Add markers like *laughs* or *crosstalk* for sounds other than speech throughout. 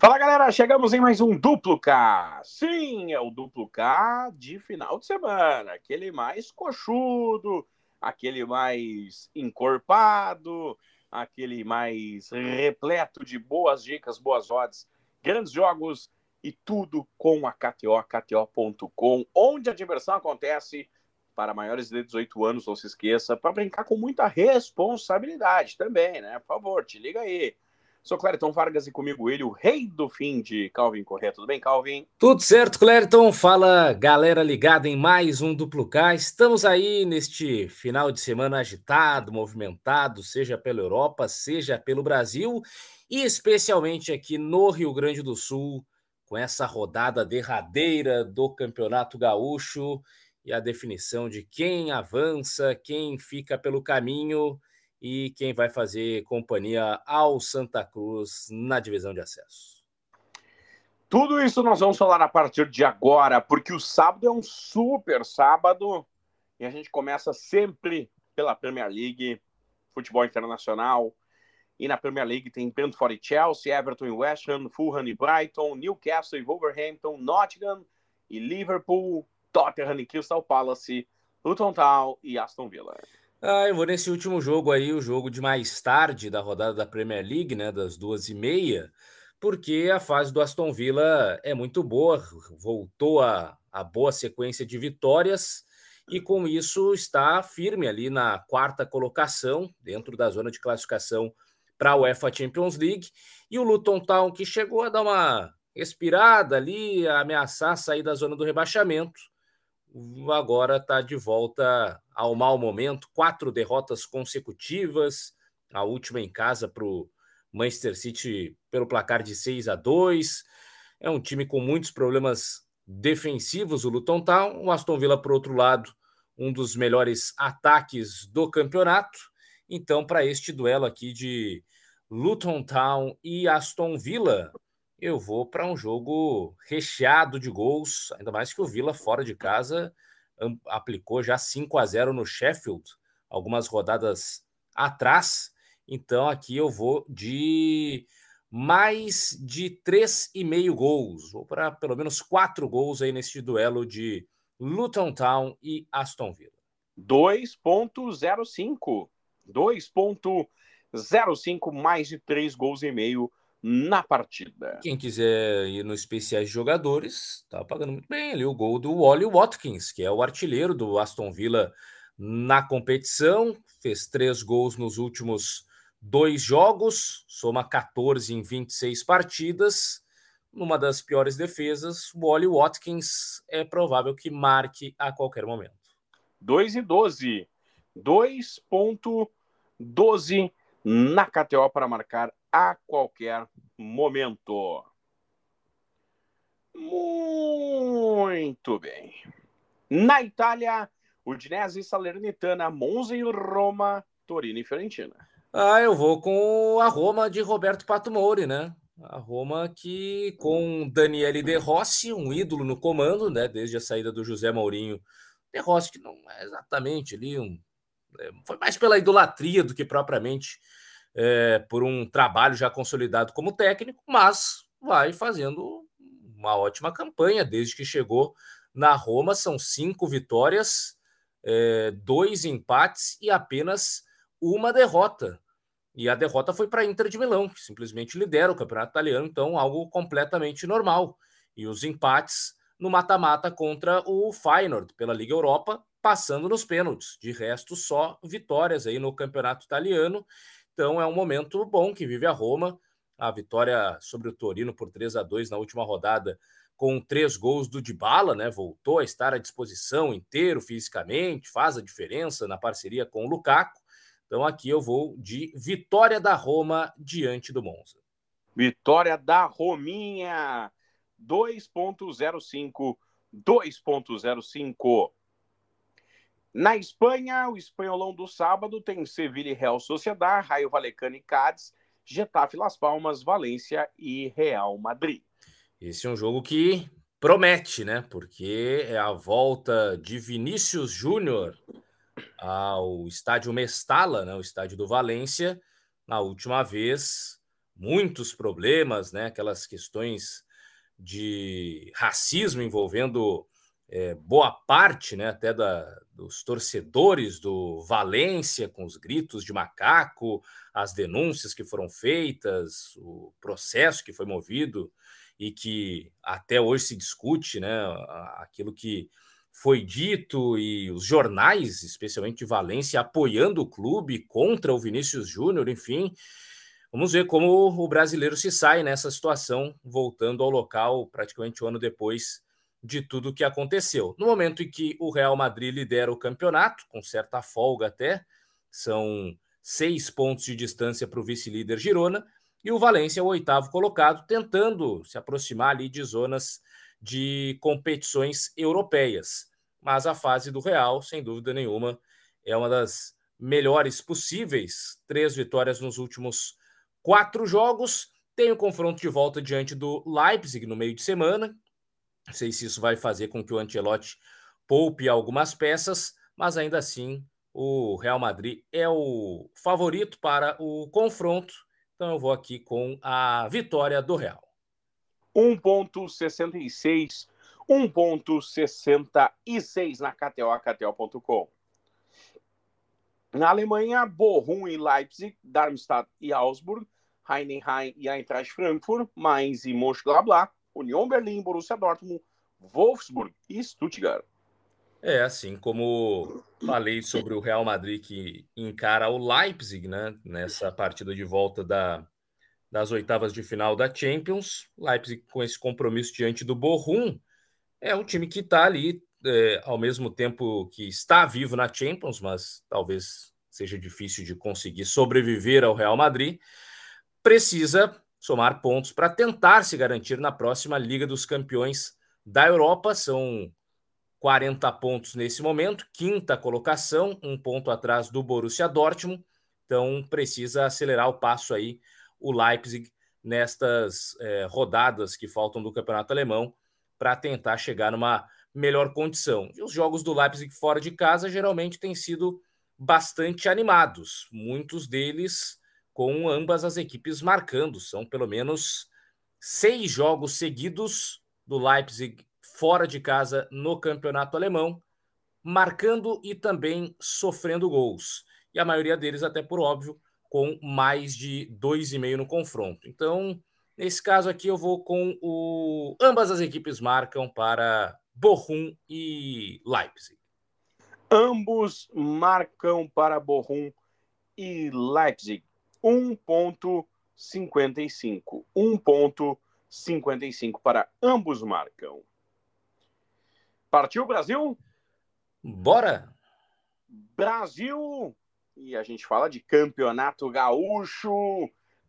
Fala galera, chegamos em mais um duplo K. Sim, é o duplo K de final de semana, aquele mais coxudo, aquele mais encorpado, aquele mais repleto de boas dicas, boas odds, grandes jogos e tudo com a KTO, KTO.com, onde a diversão acontece para maiores de 18 anos, não se esqueça, para brincar com muita responsabilidade também, né? Por favor, te liga aí. Sou Clériton Vargas e comigo ele, o rei do fim de Calvin Corrêa. Tudo bem, Calvin? Tudo certo, Clériton. Fala, galera ligada em mais um Duplo K. Estamos aí neste final de semana agitado, movimentado, seja pela Europa, seja pelo Brasil e especialmente aqui no Rio Grande do Sul, com essa rodada derradeira do Campeonato Gaúcho e a definição de quem avança, quem fica pelo caminho e quem vai fazer companhia ao Santa Cruz na divisão de acesso. Tudo isso nós vamos falar a partir de agora, porque o sábado é um super sábado e a gente começa sempre pela Premier League, futebol internacional. E na Premier League tem Brentford e Chelsea, Everton e West Ham, Fulham e Brighton, Newcastle e Wolverhampton, Nottingham e Liverpool, Tottenham e Crystal Palace, Luton Town e Aston Villa. Ah, eu vou nesse último jogo aí, o jogo de mais tarde da rodada da Premier League, né, das duas e meia, porque a fase do Aston Villa é muito boa, voltou a, a boa sequência de vitórias e com isso está firme ali na quarta colocação, dentro da zona de classificação para a UEFA Champions League. E o Luton Town, que chegou a dar uma respirada ali, a ameaçar sair da zona do rebaixamento, agora está de volta ao mau momento. Quatro derrotas consecutivas, a última em casa para o Manchester City pelo placar de 6 a 2. É um time com muitos problemas defensivos, o Luton Town. O Aston Villa, por outro lado, um dos melhores ataques do campeonato. Então, para este duelo aqui de Luton Town e Aston Villa, eu vou para um jogo recheado de gols, ainda mais que o Villa fora de casa aplicou já 5 a 0 no Sheffield, algumas rodadas atrás. Então aqui eu vou de mais de 3,5 gols, vou para pelo menos 4 gols aí neste duelo de Luton Town e Aston Villa. 2.05. 2.05 mais de 3 gols e meio na partida. Quem quiser ir nos especiais de jogadores, tá pagando muito bem ali o gol do Wally Watkins, que é o artilheiro do Aston Villa na competição, fez três gols nos últimos dois jogos, soma 14 em 26 partidas. Numa das piores defesas, o Wally Watkins é provável que marque a qualquer momento. 2 e 12. 2.12 na KTO para marcar a qualquer momento. Muito bem. Na Itália, Udinese, Salernitana, Monza e Roma, Torino e Fiorentina. Ah, eu vou com a Roma de Roberto Pato Mouri, né? A Roma que com Daniele De Rossi, um ídolo no comando, né? Desde a saída do José Mourinho. De Rossi que não é exatamente ali um... É, foi mais pela idolatria do que propriamente é, por um trabalho já consolidado como técnico, mas vai fazendo uma ótima campanha desde que chegou na Roma. São cinco vitórias, é, dois empates e apenas uma derrota. E a derrota foi para a Inter de Milão, que simplesmente lidera o campeonato italiano, então algo completamente normal. E os empates no mata-mata contra o Feyenoord pela Liga Europa, passando nos pênaltis. De resto, só vitórias aí no campeonato italiano. Então é um momento bom que vive a Roma. A vitória sobre o Torino por 3 a 2 na última rodada, com três gols do Dybala, né? Voltou a estar à disposição inteiro fisicamente, faz a diferença na parceria com o Lukaku. Então aqui eu vou de vitória da Roma diante do Monza. Vitória da Rominha 2.05 2.05 na Espanha, o espanholão do sábado tem Sevilha e Real Sociedad, Raio Valecano e Cádiz, Getafe Las Palmas, Valência e Real Madrid. Esse é um jogo que promete, né? Porque é a volta de Vinícius Júnior ao estádio Mestala, né? o estádio do Valência. Na última vez, muitos problemas, né? Aquelas questões de racismo envolvendo é, boa parte, né, até da, dos torcedores do Valência, com os gritos de macaco, as denúncias que foram feitas, o processo que foi movido e que até hoje se discute, né, aquilo que foi dito e os jornais, especialmente de Valência, apoiando o clube contra o Vinícius Júnior, enfim. Vamos ver como o brasileiro se sai nessa situação, voltando ao local praticamente um ano depois de tudo o que aconteceu. No momento em que o Real Madrid lidera o campeonato, com certa folga até, são seis pontos de distância para o vice-líder Girona, e o Valência é o oitavo colocado, tentando se aproximar ali de zonas de competições europeias. Mas a fase do Real, sem dúvida nenhuma, é uma das melhores possíveis. Três vitórias nos últimos quatro jogos. Tem o confronto de volta diante do Leipzig no meio de semana, não sei se isso vai fazer com que o Ancelotti poupe algumas peças, mas ainda assim o Real Madrid é o favorito para o confronto. Então eu vou aqui com a vitória do Real. 1.66, 1.66 na KTO, KTO.com. Na Alemanha, Bochum e Leipzig, Darmstadt e Augsburg, Heidenheim e Eintracht Frankfurt, Mainz e Mönchengladbach, União Berlim, Borussia Dortmund, Wolfsburg e Stuttgart. É, assim como falei sobre o Real Madrid que encara o Leipzig, né, nessa partida de volta da, das oitavas de final da Champions. Leipzig com esse compromisso diante do Bochum é um time que está ali é, ao mesmo tempo que está vivo na Champions, mas talvez seja difícil de conseguir sobreviver ao Real Madrid. Precisa somar pontos para tentar se garantir na próxima Liga dos Campeões da Europa. São 40 pontos nesse momento, quinta colocação, um ponto atrás do Borussia Dortmund. Então precisa acelerar o passo aí o Leipzig nestas é, rodadas que faltam do campeonato alemão para tentar chegar numa melhor condição. E os jogos do Leipzig fora de casa geralmente têm sido bastante animados, muitos deles com ambas as equipes marcando. São pelo menos seis jogos seguidos do Leipzig fora de casa no campeonato alemão, marcando e também sofrendo gols. E a maioria deles, até por óbvio, com mais de dois e meio no confronto. Então, nesse caso aqui, eu vou com o. Ambas as equipes marcam para Bochum e Leipzig. Ambos marcam para Bochum e Leipzig. 1.55. 1.55 para ambos marcam. Partiu Brasil? Bora! Brasil! E a gente fala de campeonato gaúcho.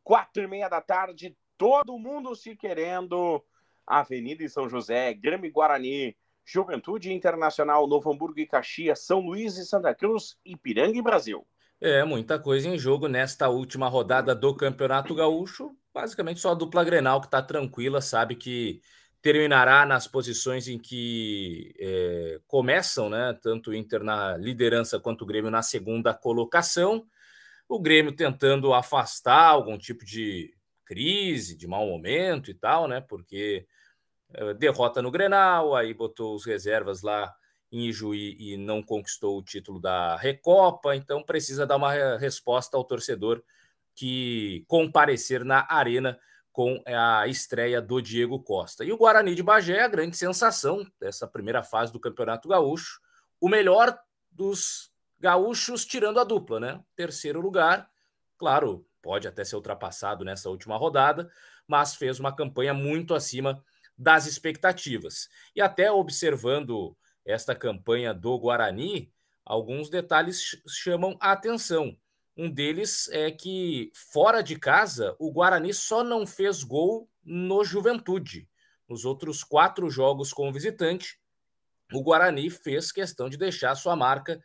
Quatro e meia da tarde, todo mundo se querendo. Avenida em São José, Grêmio Guarani, Juventude Internacional, Novo Hamburgo e Caxias, São Luís e Santa Cruz, Ipiranga e Brasil. É, muita coisa em jogo nesta última rodada do Campeonato Gaúcho. Basicamente só a dupla Grenal que está tranquila, sabe que terminará nas posições em que é, começam, né? Tanto o Inter na liderança quanto o Grêmio na segunda colocação. O Grêmio tentando afastar algum tipo de crise, de mau momento e tal, né? Porque é, derrota no Grenal, aí botou os reservas lá em Ijuí e não conquistou o título da Recopa, então precisa dar uma resposta ao torcedor que comparecer na arena com a estreia do Diego Costa. E o Guarani de Bagé é a grande sensação dessa primeira fase do Campeonato Gaúcho, o melhor dos gaúchos tirando a dupla, né? Terceiro lugar, claro, pode até ser ultrapassado nessa última rodada, mas fez uma campanha muito acima das expectativas. E até observando esta campanha do Guarani, alguns detalhes chamam a atenção. Um deles é que, fora de casa, o Guarani só não fez gol no Juventude. Nos outros quatro jogos com o visitante, o Guarani fez questão de deixar sua marca,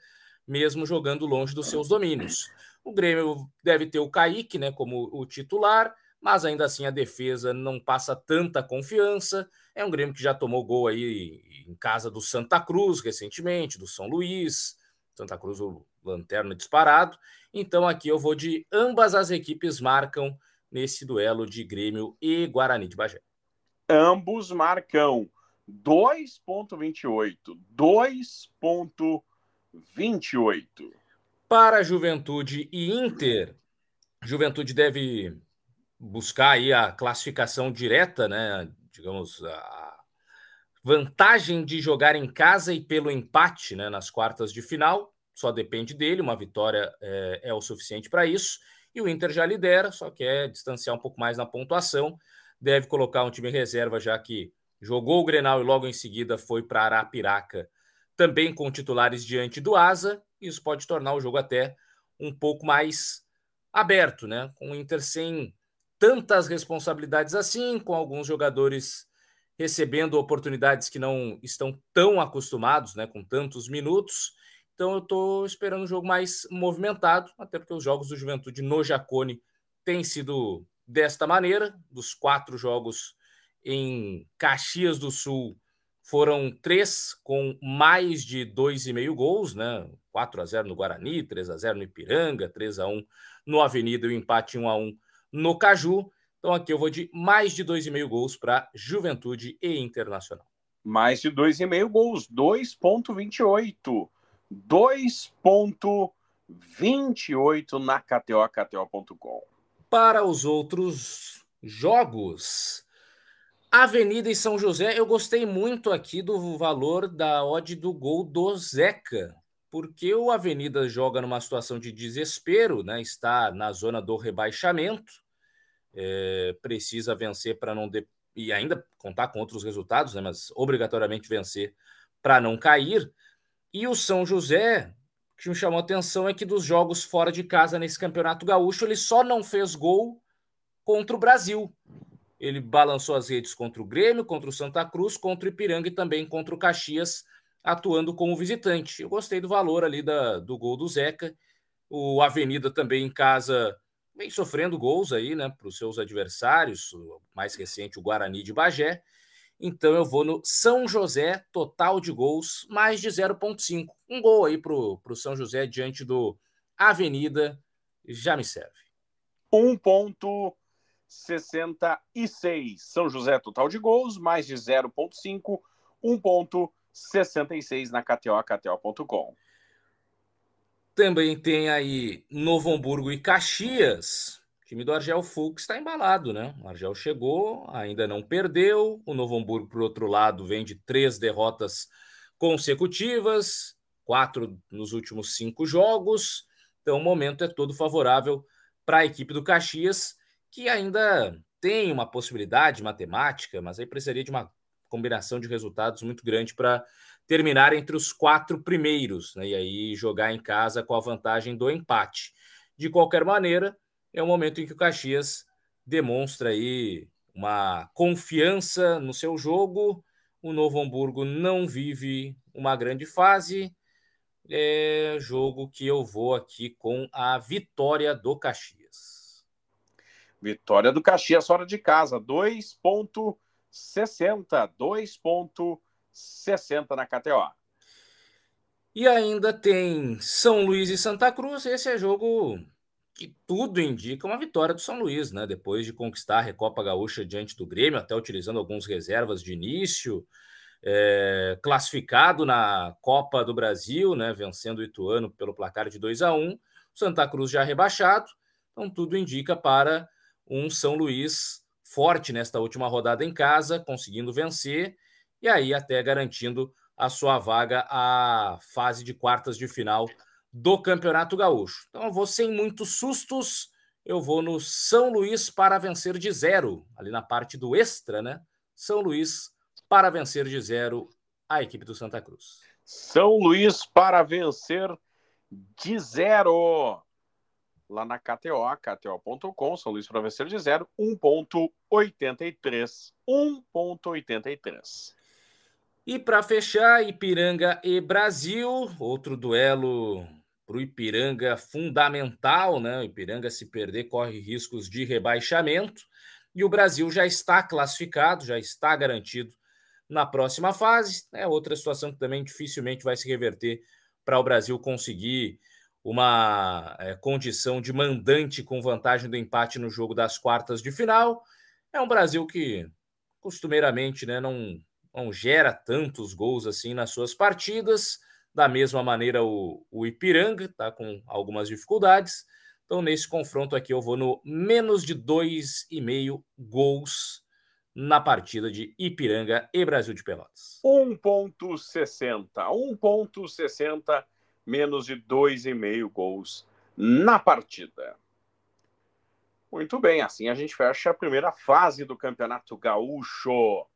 mesmo jogando longe dos seus domínios. O Grêmio deve ter o Kaique né, como o titular, mas ainda assim a defesa não passa tanta confiança. É um Grêmio que já tomou gol aí em casa do Santa Cruz recentemente, do São Luís. Santa Cruz, o lanterna disparado. Então aqui eu vou de ambas as equipes marcam nesse duelo de Grêmio e Guarani de Bagé. Ambos marcam 2.28. 2.28. Para Juventude e Inter, Juventude deve buscar aí a classificação direta, né? Digamos, a vantagem de jogar em casa e pelo empate né, nas quartas de final. Só depende dele, uma vitória é, é o suficiente para isso. E o Inter já lidera, só quer distanciar um pouco mais na pontuação. Deve colocar um time reserva, já que jogou o Grenal e logo em seguida foi para Arapiraca, também com titulares diante do Asa. Isso pode tornar o jogo até um pouco mais aberto, né? Com o Inter sem tantas responsabilidades assim, com alguns jogadores recebendo oportunidades que não estão tão acostumados, né, com tantos minutos. Então eu estou esperando um jogo mais movimentado, até porque os jogos do Juventude no Jacone têm sido desta maneira. Dos quatro jogos em Caxias do Sul, foram três com mais de dois e meio gols, né? 4 a 0 no Guarani, 3 a 0 no Ipiranga, 3 a 1 no Avenida o empate 1 a 1 no Caju. Então aqui eu vou de mais de 2,5 gols para Juventude e Internacional. Mais de 2,5 gols, 2,28. 2,28 na KTO, KTO.com. Para os outros jogos, Avenida e São José, eu gostei muito aqui do valor da odd do gol do Zeca, porque o Avenida joga numa situação de desespero, né? Está na zona do rebaixamento é, precisa vencer para não de... e ainda contar com outros resultados, né, mas obrigatoriamente vencer para não cair. E o São José, o que me chamou a atenção é que dos jogos fora de casa nesse campeonato gaúcho, ele só não fez gol contra o Brasil. Ele balançou as redes contra o Grêmio, contra o Santa Cruz, contra o Ipiranga e também contra o Caxias, atuando como visitante. Eu gostei do valor ali da, do gol do Zeca. O Avenida também em casa vem sofrendo gols aí, né, para os seus adversários, o mais recente, o Guarani de Bagé. Então eu vou no São José, total de gols, mais de 0,5. Um gol aí para o São José diante do Avenida já me serve. 1,66. São José, total de gols, mais de 0,5. 1,66 na KTO, KTO.com. Também tem aí Novo Hamburgo e Caxias. O time do Argel Fux está embalado, né? O Argel chegou, ainda não perdeu. O Novo Hamburgo, por outro lado, vem de três derrotas consecutivas, quatro nos últimos cinco jogos. Então, o momento é todo favorável para a equipe do Caxias, que ainda tem uma possibilidade matemática, mas aí precisaria de uma combinação de resultados muito grande para terminar entre os quatro primeiros, né? E aí jogar em casa com a vantagem do empate. De qualquer maneira, é um momento em que o Caxias demonstra aí uma confiança no seu jogo. O Novo Hamburgo não vive uma grande fase. É jogo que eu vou aqui com a vitória do Caxias. Vitória do Caxias fora de casa, 2.60, 2.60. 60 na KTO. E ainda tem São Luís e Santa Cruz. Esse é jogo que tudo indica uma vitória do São Luís, né? Depois de conquistar a Recopa Gaúcha diante do Grêmio, até utilizando alguns reservas de início, é, classificado na Copa do Brasil, né? Vencendo o Ituano pelo placar de 2 a 1 Santa Cruz já rebaixado. Então tudo indica para um São Luís forte nesta última rodada em casa, conseguindo vencer e aí até garantindo a sua vaga à fase de quartas de final do Campeonato Gaúcho. Então eu vou sem muitos sustos, eu vou no São Luís para vencer de zero, ali na parte do extra, né? São Luís para vencer de zero a equipe do Santa Cruz. São Luís para vencer de zero. Lá na KTO, KTO.com, São Luís para vencer de zero, 1.83. 1.83. E para fechar, Ipiranga e Brasil, outro duelo para o Ipiranga fundamental, né? O Ipiranga, se perder, corre riscos de rebaixamento. E o Brasil já está classificado, já está garantido na próxima fase. É outra situação que também dificilmente vai se reverter para o Brasil conseguir uma é, condição de mandante com vantagem do empate no jogo das quartas de final. É um Brasil que costumeiramente né, não, não gera tantos gols assim nas suas partidas. Da mesma maneira, o, o Ipiranga está com algumas dificuldades. Então, nesse confronto aqui, eu vou no menos de 2,5 gols na partida de Ipiranga e Brasil de Pelotas. 1,60. 1,60 menos de 2,5 gols na partida. Muito bem, assim a gente fecha a primeira fase do Campeonato Gaúcho.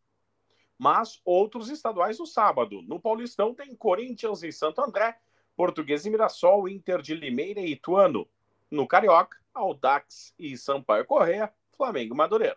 Mas outros estaduais no sábado. No Paulistão tem Corinthians e Santo André, Português e Mirassol, Inter de Limeira e Ituano. No Carioca, Audax e Sampaio Correia, Flamengo e Madureira.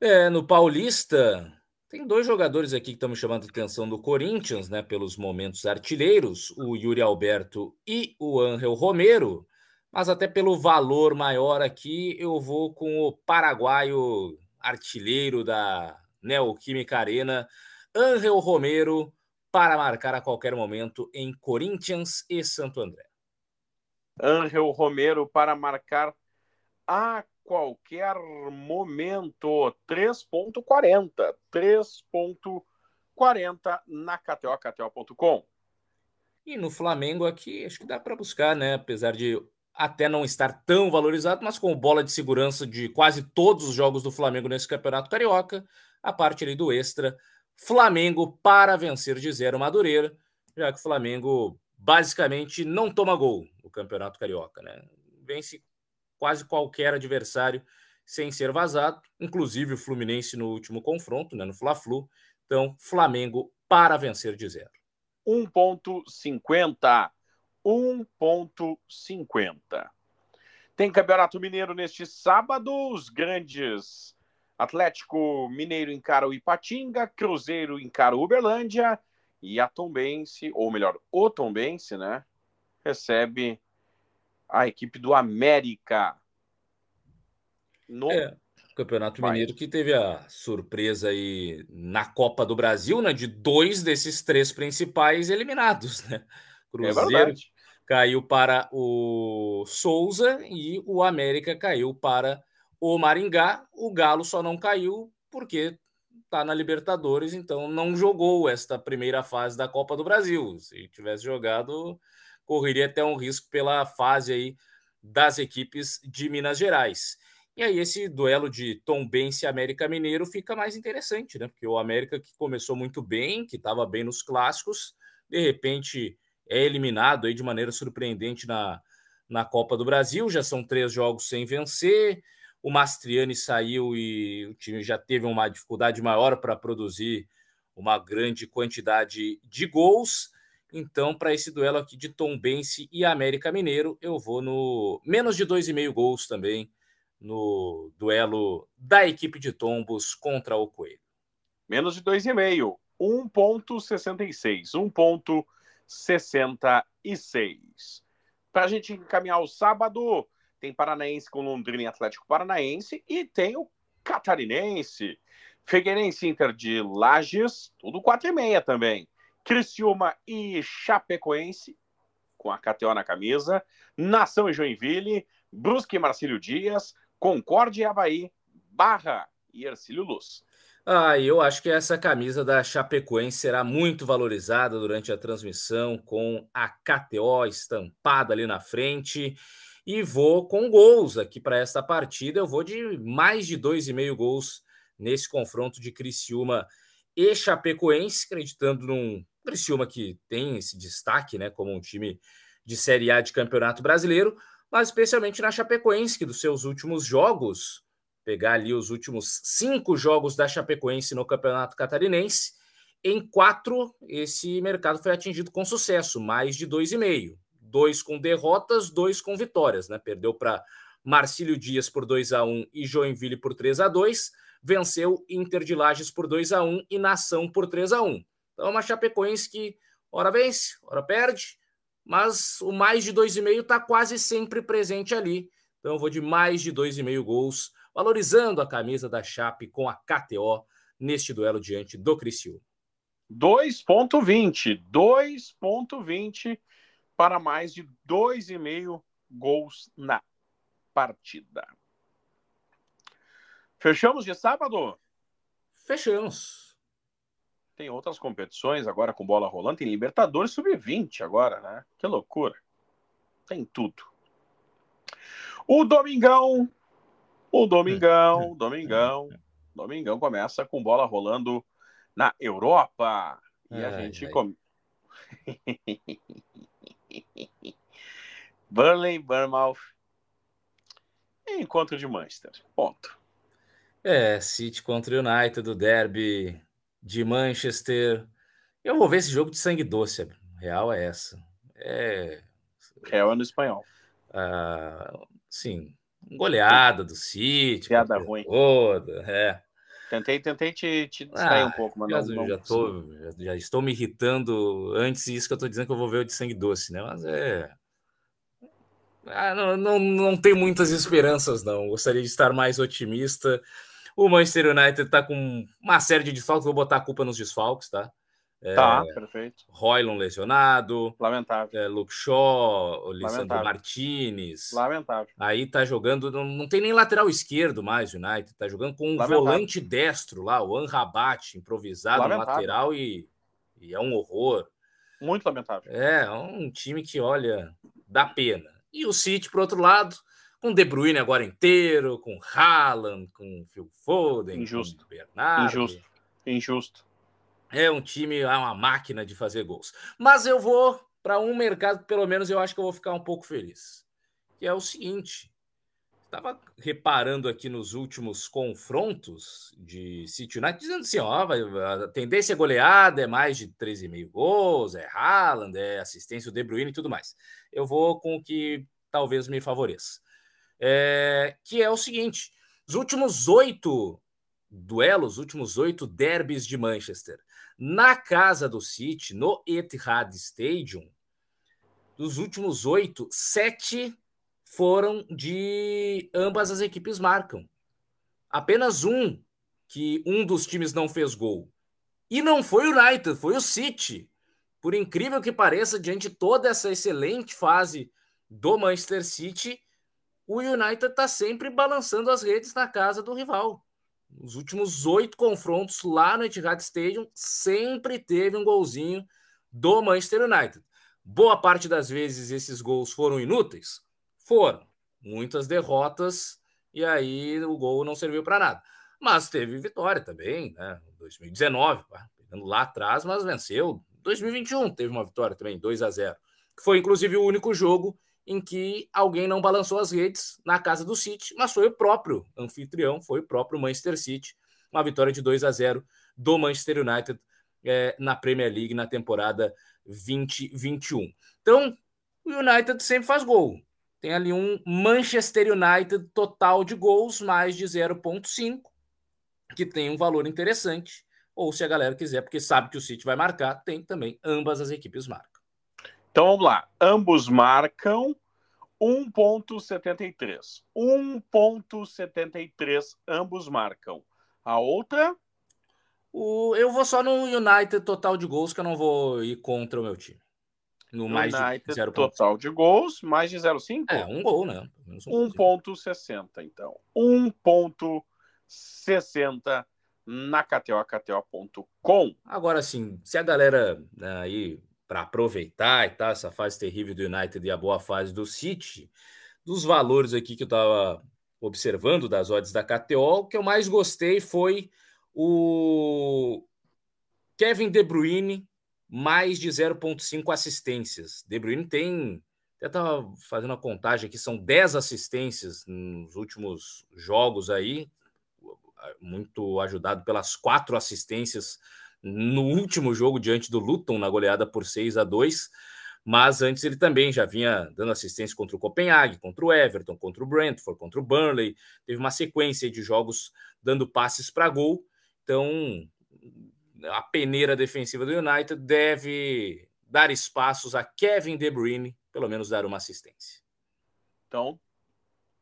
É, no Paulista, tem dois jogadores aqui que me chamando a atenção do Corinthians, né, pelos momentos artilheiros, o Yuri Alberto e o Ángel Romero, mas até pelo valor maior aqui, eu vou com o paraguaio artilheiro da Neoquímica Arena, Ángel Romero, para marcar a qualquer momento em Corinthians e Santo André. Ángel Romero para marcar a qualquer momento. 3.40. 3.40 na KTO, KTO.com. E no Flamengo aqui, acho que dá para buscar, né? Apesar de até não estar tão valorizado, mas com bola de segurança de quase todos os jogos do Flamengo nesse Campeonato Carioca, a parte ali do extra, Flamengo para vencer de zero Madureira, já que o Flamengo basicamente não toma gol no Campeonato Carioca, né? Vence quase qualquer adversário sem ser vazado, inclusive o Fluminense no último confronto, né, no Fla-Flu. Então, Flamengo para vencer de zero. 1.50. 1.50. Tem Campeonato Mineiro neste sábado. Os grandes Atlético Mineiro encara o Ipatinga, Cruzeiro encara o Uberlândia e a Tombense, ou melhor, o Tombense, né, recebe a equipe do América. No é, Campeonato Mineiro que teve a surpresa aí na Copa do Brasil, né, de dois desses três principais eliminados, né? Cruzeiro é caiu para o Souza e o América caiu para o Maringá. O Galo só não caiu porque está na Libertadores, então não jogou esta primeira fase da Copa do Brasil. Se tivesse jogado, correria até um risco pela fase aí das equipes de Minas Gerais. E aí esse duelo de Tombense e América Mineiro fica mais interessante, né? Porque o América que começou muito bem, que estava bem nos clássicos, de repente é eliminado aí de maneira surpreendente na, na Copa do Brasil, já são três jogos sem vencer, o Mastriani saiu e o time já teve uma dificuldade maior para produzir uma grande quantidade de gols. Então, para esse duelo aqui de Tombense e América Mineiro, eu vou no menos de 2,5 gols também no duelo da equipe de Tombos contra o Coelho. Menos de 2,5, 1,66, 1,66. Para a gente encaminhar o sábado, tem Paranaense com Londrina e Atlético Paranaense e tem o Catarinense. Figueirense Inter de Lages, tudo 4 e meia também. Criciúma e Chapecoense, com a KTO na camisa, Nação e Joinville, Brusque e Marcílio Dias, Concorde e Havaí, Barra e Ercílio Luz. Ah, eu acho que essa camisa da Chapecoense será muito valorizada durante a transmissão, com a KTO estampada ali na frente. E vou com gols aqui para esta partida. Eu vou de mais de dois e meio gols nesse confronto de Criciúma e Chapecoense, acreditando num Criciúma que tem esse destaque, né, como um time de Série A de Campeonato Brasileiro, mas especialmente na Chapecoense, que dos seus últimos jogos, pegar ali os últimos cinco jogos da Chapecoense no Campeonato Catarinense, em quatro esse mercado foi atingido com sucesso, mais de dois e meio, dois com derrotas, dois com vitórias, né? Perdeu para Marcílio Dias por 2 a 1 e Joinville por 3 a 2 venceu Inter de Lages por 2 a 1 e Nação por 3 a 1 então, é uma Chapecoense que ora vence, ora perde, mas o mais de 2,5 está quase sempre presente ali. Então, eu vou de mais de 2,5 gols, valorizando a camisa da Chape com a KTO neste duelo diante do Criciúma. 2,20. 2,20 para mais de 2,5 gols na partida. Fechamos de sábado? Fechamos. Tem outras competições agora com bola rolando. Tem Libertadores Sub-20 agora, né? Que loucura. Tem tudo. O Domingão. O Domingão, *laughs* Domingão. Domingão começa com bola rolando na Europa. E a gente come. *laughs* Burnley, Bournemouth. Encontro de Manchester. Ponto. É, City contra o United, do derby de Manchester. Eu vou ver esse jogo de sangue doce. Real é essa. É. Real é no espanhol. Ah, sim, goleada do City. Piada ruim. Toda, é. Tentei, tentei te, te distrair ah, um pouco, mas não, não já, tô, já, já, estou me irritando antes disso que eu estou dizendo que eu vou ver o de sangue doce, né? Mas é. Ah, não, não, não tem muitas esperanças, não. Gostaria de estar mais otimista. O Manchester United está com uma série de desfalques, vou botar a culpa nos desfalques, tá? É, tá, perfeito. Roylon lesionado. Lamentável. É, Luke Shaw, o Lissandro Martinez. Lamentável. Aí tá jogando, não, não tem nem lateral esquerdo mais, o United. Tá jogando com um Lamentável. volante destro lá, o Anrabat, improvisado no lateral e, e, é um horror. Muito lamentável. É, é um time que, olha, dá pena. E o City, por outro lado, com De Bruyne agora inteiro, com Haaland, com Phil Foden, Injusto. com Bernardo. Injusto. Injusto. É um time, é uma máquina de fazer gols. Mas eu vou para um mercado que pelo menos eu acho que eu vou ficar um pouco feliz. Que é o seguinte. Estava reparando aqui nos últimos confrontos de City United, dizendo assim: ó, a tendência é goleada, é mais de 13,5 gols, é Haaland, é assistência, o De Bruyne e tudo mais. Eu vou com o que talvez me favoreça é, que é o seguinte: os últimos oito duelos, os últimos oito derbys de Manchester, na casa do City, no Etihad Stadium, dos últimos oito, sete foram de ambas as equipes marcam. Apenas um que um dos times não fez gol. E não foi o United, foi o City. Por incrível que pareça, diante de toda essa excelente fase do Manchester City, o United está sempre balançando as redes na casa do rival. Os últimos oito confrontos lá no Etihad Stadium sempre teve um golzinho do Manchester United. Boa parte das vezes esses gols foram inúteis? Foram. Muitas derrotas e aí o gol não serviu para nada. Mas teve vitória também, né? 2019, pegando lá atrás, mas venceu. 2021 teve uma vitória também, 2 a 0. Foi inclusive o único jogo em que alguém não balançou as redes na casa do City, mas foi o próprio anfitrião, foi o próprio Manchester City, uma vitória de 2 a 0 do Manchester United é, na Premier League na temporada 2021. Então, o United sempre faz gol. Tem ali um Manchester United total de gols, mais de 0,5, que tem um valor interessante. Ou se a galera quiser, porque sabe que o City vai marcar, tem também ambas as equipes marcam. Então vamos lá. Ambos marcam 1,73. 1,73. Ambos marcam. A outra? O, eu vou só no United total de gols, que eu não vou ir contra o meu time. No mais United de 0. total de gols, mais de 0,5? É, um gol, né? 1,60, então. 1,60 na KTO, KTO.com. Agora sim, se a galera né, aí para aproveitar e tá, essa fase terrível do United e a boa fase do City, dos valores aqui que eu estava observando das odds da KTO, o que eu mais gostei foi o Kevin De Bruyne, mais de 0,5 assistências. De Bruyne tem. Até estava fazendo a contagem aqui, são 10 assistências nos últimos jogos aí, muito ajudado pelas quatro assistências no último jogo diante do Luton na goleada por 6 a 2 mas antes ele também já vinha dando assistência contra o Copenhague, contra o Everton, contra o Brentford, contra o Burnley, teve uma sequência de jogos dando passes para gol, então a peneira defensiva do United deve dar espaços a Kevin De Bruyne, pelo menos dar uma assistência. Então,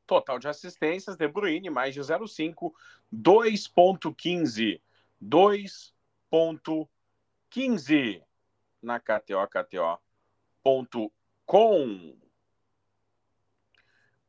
total de assistências, De Bruyne mais de 0,5, 2.15, 2 ponto 15 na KTO, KTO.com. com.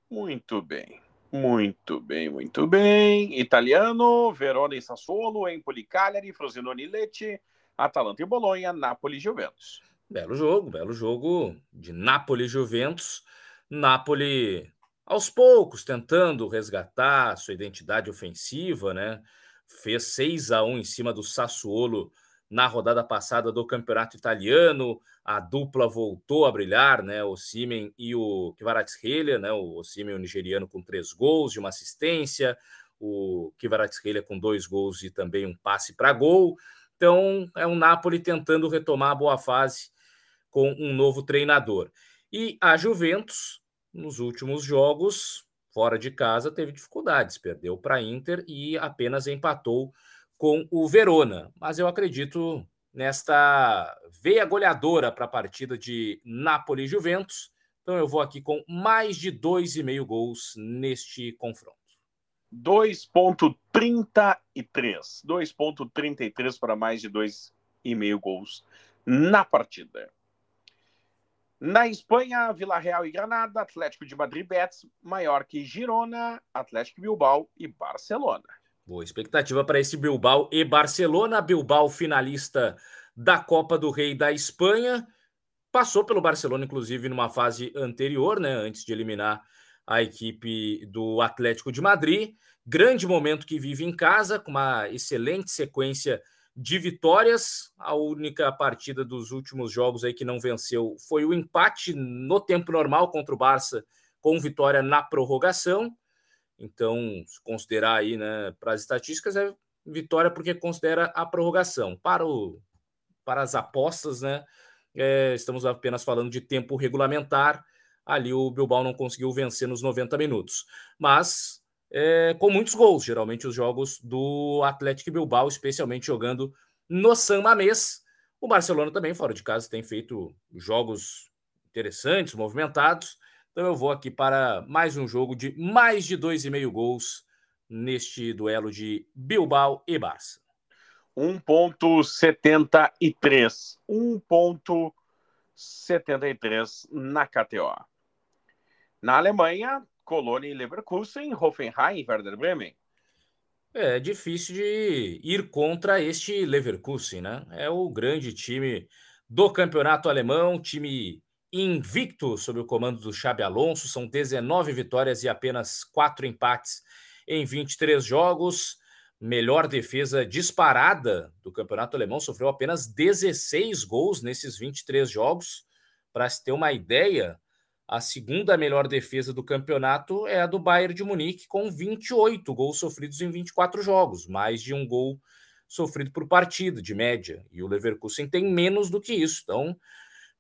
Muito bem. Muito bem, muito bem. Italiano, Verona e Sassuolo, Empoli, Cagliari, Frosinone e Lecce, Atalanta e Bolonha, Napoli e Juventus. Belo jogo, belo jogo de Napoli e Juventus. Napoli aos poucos tentando resgatar sua identidade ofensiva, né? Fez 6 a 1 em cima do Sassuolo na rodada passada do Campeonato Italiano. A dupla voltou a brilhar, né? O Simen e o Kvaratskhelia, né? O Simen, o nigeriano, com três gols e uma assistência. O Kvaratskhelia com dois gols e também um passe para gol. Então, é um Napoli tentando retomar a boa fase com um novo treinador. E a Juventus, nos últimos jogos, fora de casa, teve dificuldades, perdeu para a Inter e apenas empatou com o Verona. Mas eu acredito nesta veia goleadora para a partida de Napoli Juventus. Então eu vou aqui com mais de 2,5 gols neste confronto. 2,33. 2,33 para mais de 2,5 gols na partida. Na Espanha, Vila Real e Granada, Atlético de Madrid, Betis, Maiorca e Girona, Atlético Bilbao e Barcelona. Boa expectativa para esse Bilbao e Barcelona. Bilbao finalista da Copa do Rei da Espanha. Passou pelo Barcelona, inclusive, numa fase anterior, né? Antes de eliminar a equipe do Atlético de Madrid. Grande momento que vive em casa, com uma excelente sequência de vitórias. A única partida dos últimos jogos aí que não venceu foi o empate no tempo normal contra o Barça, com vitória na prorrogação. Então, se considerar aí, né, para as estatísticas, é vitória porque considera a prorrogação. Para, o, para as apostas, né, é, estamos apenas falando de tempo regulamentar. Ali o Bilbao não conseguiu vencer nos 90 minutos. Mas é, com muitos gols, geralmente os jogos do Atlético Bilbao, especialmente jogando no San Mamés. O Barcelona também, fora de casa, tem feito jogos interessantes, movimentados. Então eu vou aqui para mais um jogo de mais de 2,5 gols neste duelo de Bilbao e Barça. 1.73. 1.73 na KTO. Na Alemanha, Colônia e Leverkusen, Hoffenheim e Werder Bremen. É difícil de ir contra este Leverkusen, né? É o grande time do campeonato alemão, time invicto sob o comando do Xabi Alonso. São 19 vitórias e apenas 4 empates em 23 jogos. Melhor defesa disparada do campeonato alemão, sofreu apenas 16 gols nesses 23 jogos. Para se ter uma ideia, a segunda melhor defesa do campeonato é a do Bayern de Munique, com 28 gols sofridos em 24 jogos, mais de um gol sofrido por partida, de média. E o Leverkusen tem menos do que isso. Então,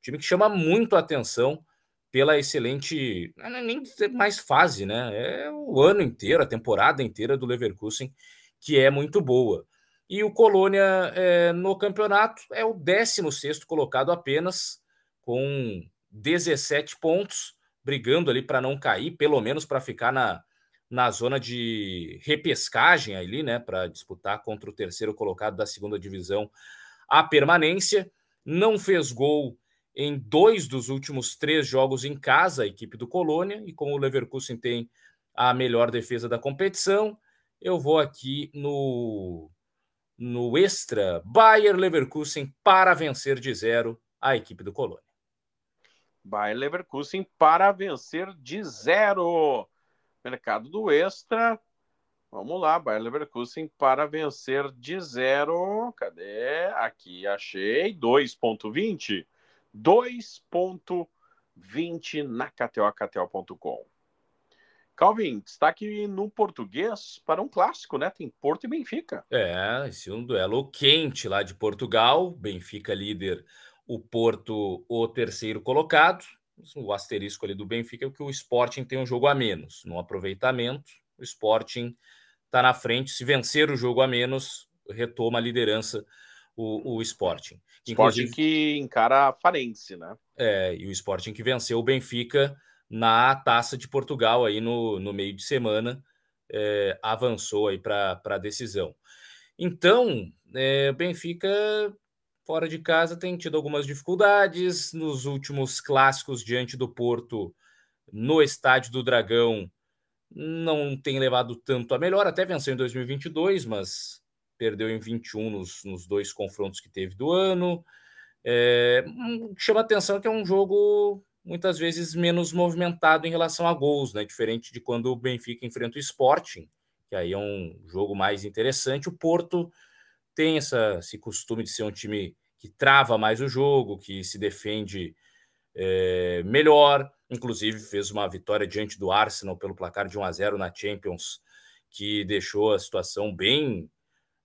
time que chama muito a atenção pela excelente. Não é nem mais fase, né? É o ano inteiro, a temporada inteira do Leverkusen, que é muito boa. E o Colônia é, no campeonato é o 16 colocado apenas, com 17 pontos, brigando ali para não cair, pelo menos para ficar na, na zona de repescagem ali, né, para disputar contra o terceiro colocado da segunda divisão a permanência. Não fez gol em dois dos últimos três jogos em casa, a equipe do Colônia, e como o Leverkusen tem a melhor defesa da competição, eu vou aqui no no extra Bayer Leverkusen para vencer de zero a equipe do Colônia. Bayer Leverkusen para vencer de zero. Mercado do Extra. Vamos lá, Bayer Leverkusen para vencer de zero. Cadê? Aqui achei 2.20. 2.20 na KTO, KTO.com. Calvin, destaque no português para um clássico, né? Tem Porto e Benfica. É, esse é um duelo quente lá de Portugal. Benfica líder o Porto o terceiro colocado. O asterisco ali do Benfica é que o Sporting tem um jogo a menos. No aproveitamento, o Sporting está na frente. Se vencer o jogo a menos, retoma a liderança o, o Sporting. Sporting que encara a Farense, né? É, e o Sporting que venceu o Benfica na Taça de Portugal aí no, no meio de semana, é, avançou aí para a decisão. Então, é, Benfica fora de casa tem tido algumas dificuldades. Nos últimos clássicos diante do Porto, no Estádio do Dragão, não tem levado tanto a melhor. Até venceu em 2022, mas perdeu em 21 nos, nos dois confrontos que teve do ano. É, hum, chama atenção que é um jogo muitas vezes menos movimentado em relação a gols, né? Diferente de quando o Benfica enfrenta o Sporting, que aí é um jogo mais interessante. O Porto tem essa, esse costume de ser um time que trava mais o jogo, que se defende é, melhor. Inclusive, fez uma vitória diante do Arsenal pelo placar de 1 a 0 na Champions, que deixou a situação bem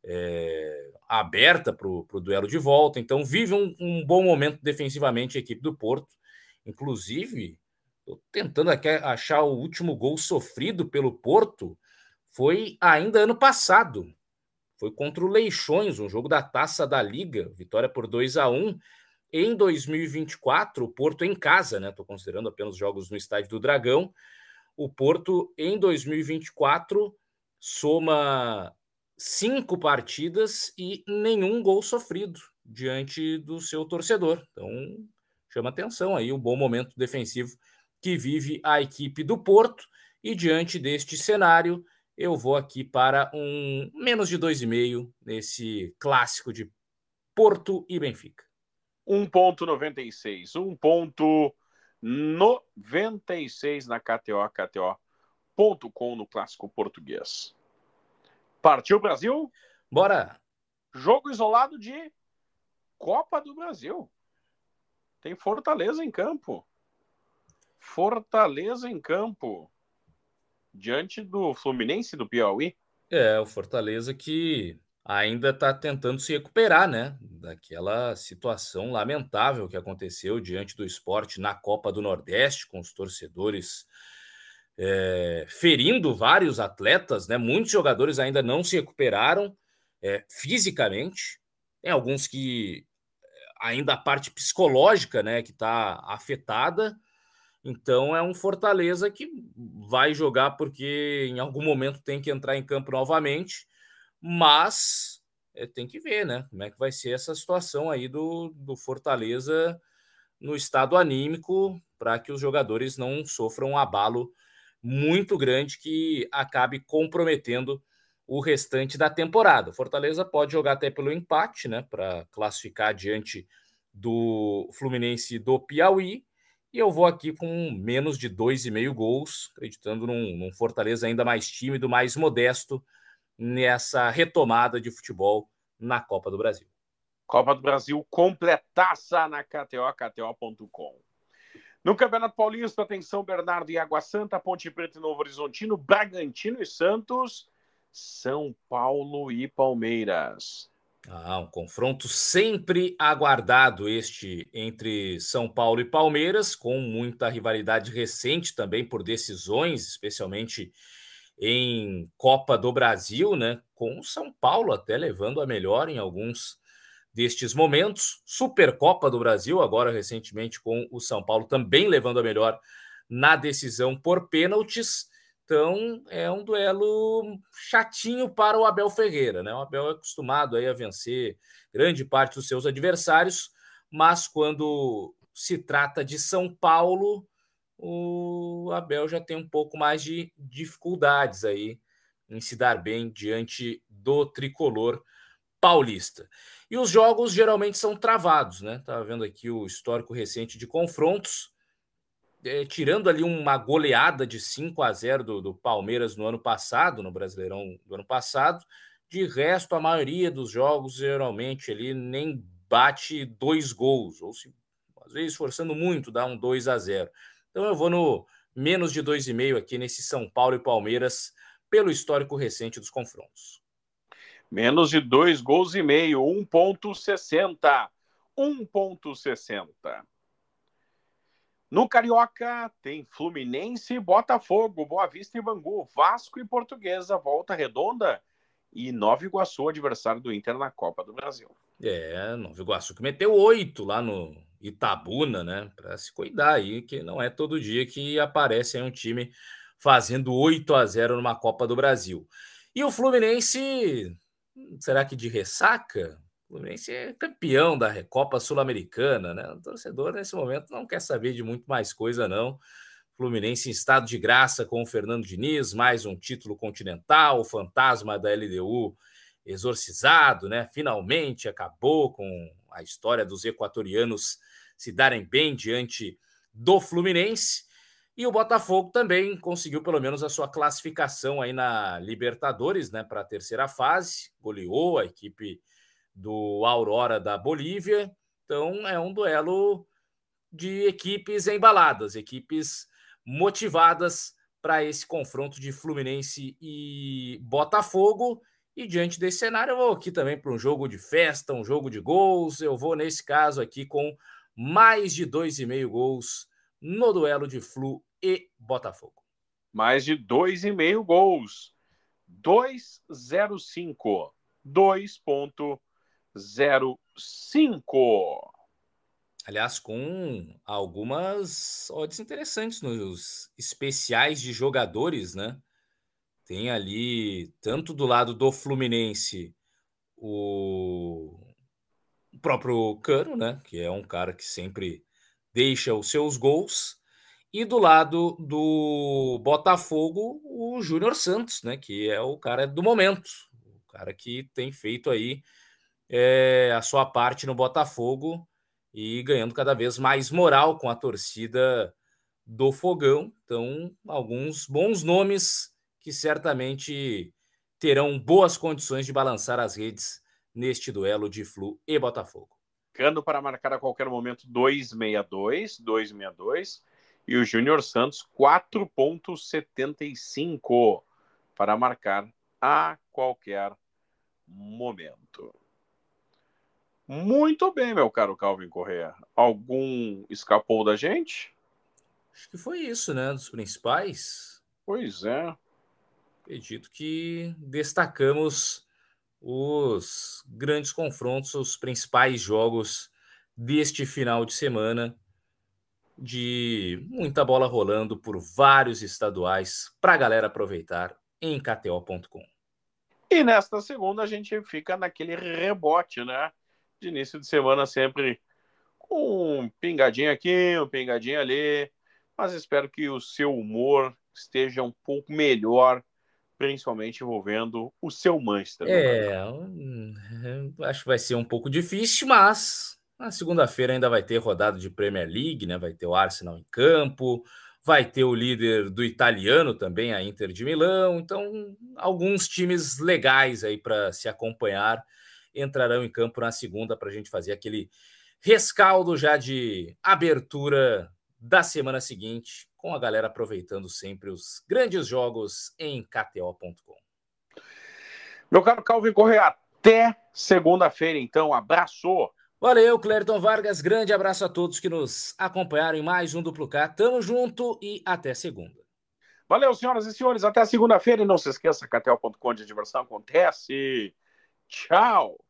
é, aberta para o duelo de volta. Então, vive um, um, bom momento defensivamente a equipe do Porto. Inclusive, estou tentando aqui achar o último gol sofrido pelo Porto. Foi ainda ano passado. Foi contra o Leixões, um jogo da taça da Liga, vitória por 2 a 1 Em 2024, o Porto em casa, né? Estou considerando apenas jogos no Estádio do Dragão. O Porto, em 2024, soma cinco partidas e nenhum gol sofrido diante do seu torcedor. Então, chama atenção aí o bom momento defensivo que vive a equipe do Porto. E diante deste cenário, eu vou aqui para um menos de 2,5 nesse clássico de Porto e Benfica. 1,96. 1,96 na KTO, KTO.com no clássico português. Partiu Brasil? Bora! Jogo isolado de Copa do Brasil. Tem Fortaleza em campo. Fortaleza em campo. Diante do Fluminense do Piauí. É, o Fortaleza que ainda está tentando se recuperar, né? Daquela situação lamentável que aconteceu diante do esporte na Copa do Nordeste, com os torcedores é, ferindo vários atletas, né? Muitos jogadores ainda não se recuperaram é, fisicamente. Tem alguns que ainda a parte psicológica, né, que está afetada. Então é um Fortaleza que vai jogar porque em algum momento tem que entrar em campo novamente, mas é, tem que ver, né, como é que vai ser essa situação aí do, do Fortaleza no estado anímico para que os jogadores não sofram um abalo muito grande que acabe comprometendo o restante da temporada. Fortaleza pode jogar até pelo empate, né, para classificar diante do Fluminense do Piauí. E eu vou aqui com menos de dois e meio gols, acreditando num, num Fortaleza ainda mais tímido, mais modesto nessa retomada de futebol na Copa do Brasil. Copa do Brasil completaça na KTO, KTO.com. No Campeonato Paulista, atenção, Bernardo e Água Santa, Ponte Preta e Novo Horizontino, Bragantino e Santos, são Paulo e Palmeiras. Ah, um confronto sempre aguardado este entre São Paulo e Palmeiras, com muita rivalidade recente também por decisões, especialmente em Copa do Brasil, né? Com o São Paulo até levando a melhor em alguns destes momentos. Supercopa do Brasil, agora recentemente com o São Paulo também levando a melhor na decisão por pênaltis. Então é um duelo chatinho para o Abel Ferreira, né? O Abel é acostumado aí a vencer grande parte dos seus adversários, mas quando se trata de São Paulo, o Abel já tem um pouco mais de dificuldades aí em se dar bem diante do tricolor paulista. E os jogos geralmente são travados, né? Tava vendo aqui o histórico recente de confrontos é, tirando ali uma goleada de 5 a 0 do, do, Palmeiras no ano passado, no Brasileirão do ano passado, de resto, a maioria dos jogos geralmente ele nem bate dois gols, ou se às vezes forçando muito, dá um 2 a 0. Então eu vou no menos de 2,5 aqui nesse São Paulo e Palmeiras, pelo histórico recente dos confrontos. Menos de dois gols e meio, 1,60. 1,60. No Carioca tem Fluminense, Botafogo, Boa Vista e Bangu, Vasco e Portuguesa, Volta Redonda e Nova Iguaçu, adversário do Inter na Copa do Brasil. É, Nova Iguaçu que meteu oito lá no Itabuna, né? Para se cuidar aí, que não é todo dia que aparece um time fazendo 8 a 0 numa Copa do Brasil. E o Fluminense, será que de ressaca? O Fluminense é campeão da Recopa Sul-Americana, né? O torcedor nesse momento não quer saber de muito mais coisa, não. Fluminense em estado de graça com o Fernando Diniz, mais um título continental, o fantasma da LDU exorcizado, né? Finalmente acabou com a história dos equatorianos se darem bem diante do Fluminense. E o Botafogo também conseguiu pelo menos a sua classificação aí na Libertadores, né, para a terceira fase, goleou a equipe do Aurora da Bolívia. Então é um duelo de equipes embaladas, equipes motivadas para esse confronto de Fluminense e Botafogo. E diante desse cenário, eu vou aqui também para um jogo de festa, um jogo de gols. Eu vou, nesse caso, aqui com mais de dois e meio gols no duelo de Flu e Botafogo. Mais de dois e meio gols. 2,05. 2,05. Aliás, com algumas odds interessantes nos especiais de jogadores, né? Tem ali, tanto do lado do Fluminense, o, o próprio Cano, né? Que é um cara que sempre deixa os seus gols. E do lado do Botafogo, o Júnior Santos, né? Que é o cara do momento, o cara que tem feito aí é, a sua parte no Botafogo e ganhando cada vez mais moral com a torcida do Fogão. Então, alguns bons nomes que certamente terão boas condições de balançar as redes neste duelo de Flu e Botafogo. Cano para marcar a qualquer momento 262, 262 e o Júnior Santos 4.75 para marcar a qualquer momento. Muito bem, meu caro Calvin Correa. Algum escapou da gente? Acho que foi isso, né? Dos principais. Pois é. Acredito que destacamos os grandes confrontos, os principais jogos deste final de semana, de muita bola rolando por vários estaduais para a galera aproveitar em KTO.com. E nesta segunda a gente fica naquele rebote, né? De início de semana sempre um pingadinho aqui, um pingadinho ali, mas espero que o seu humor esteja um pouco melhor principalmente envolvendo o seu Manchester. É, acho que vai ser um pouco difícil, mas na segunda-feira ainda vai ter rodada de Premier League, né? Vai ter o Arsenal em campo, vai ter o líder do italiano também, a Inter de Milão. Então, alguns times legais aí para se acompanhar entrarão em campo na segunda para a gente fazer aquele rescaldo já de abertura da semana seguinte com a galera aproveitando sempre os grandes jogos em KTO.com. Meu caro Calvin Correia, até segunda-feira, então. Abraço! Valeu, Clériton Vargas. Grande abraço a todos que nos acompanharam em mais um Duplo K. Tamo junto e até segunda. Valeu, senhoras e senhores. Até segunda-feira. E não se esqueça, KTO.com de diversão acontece. Tchau!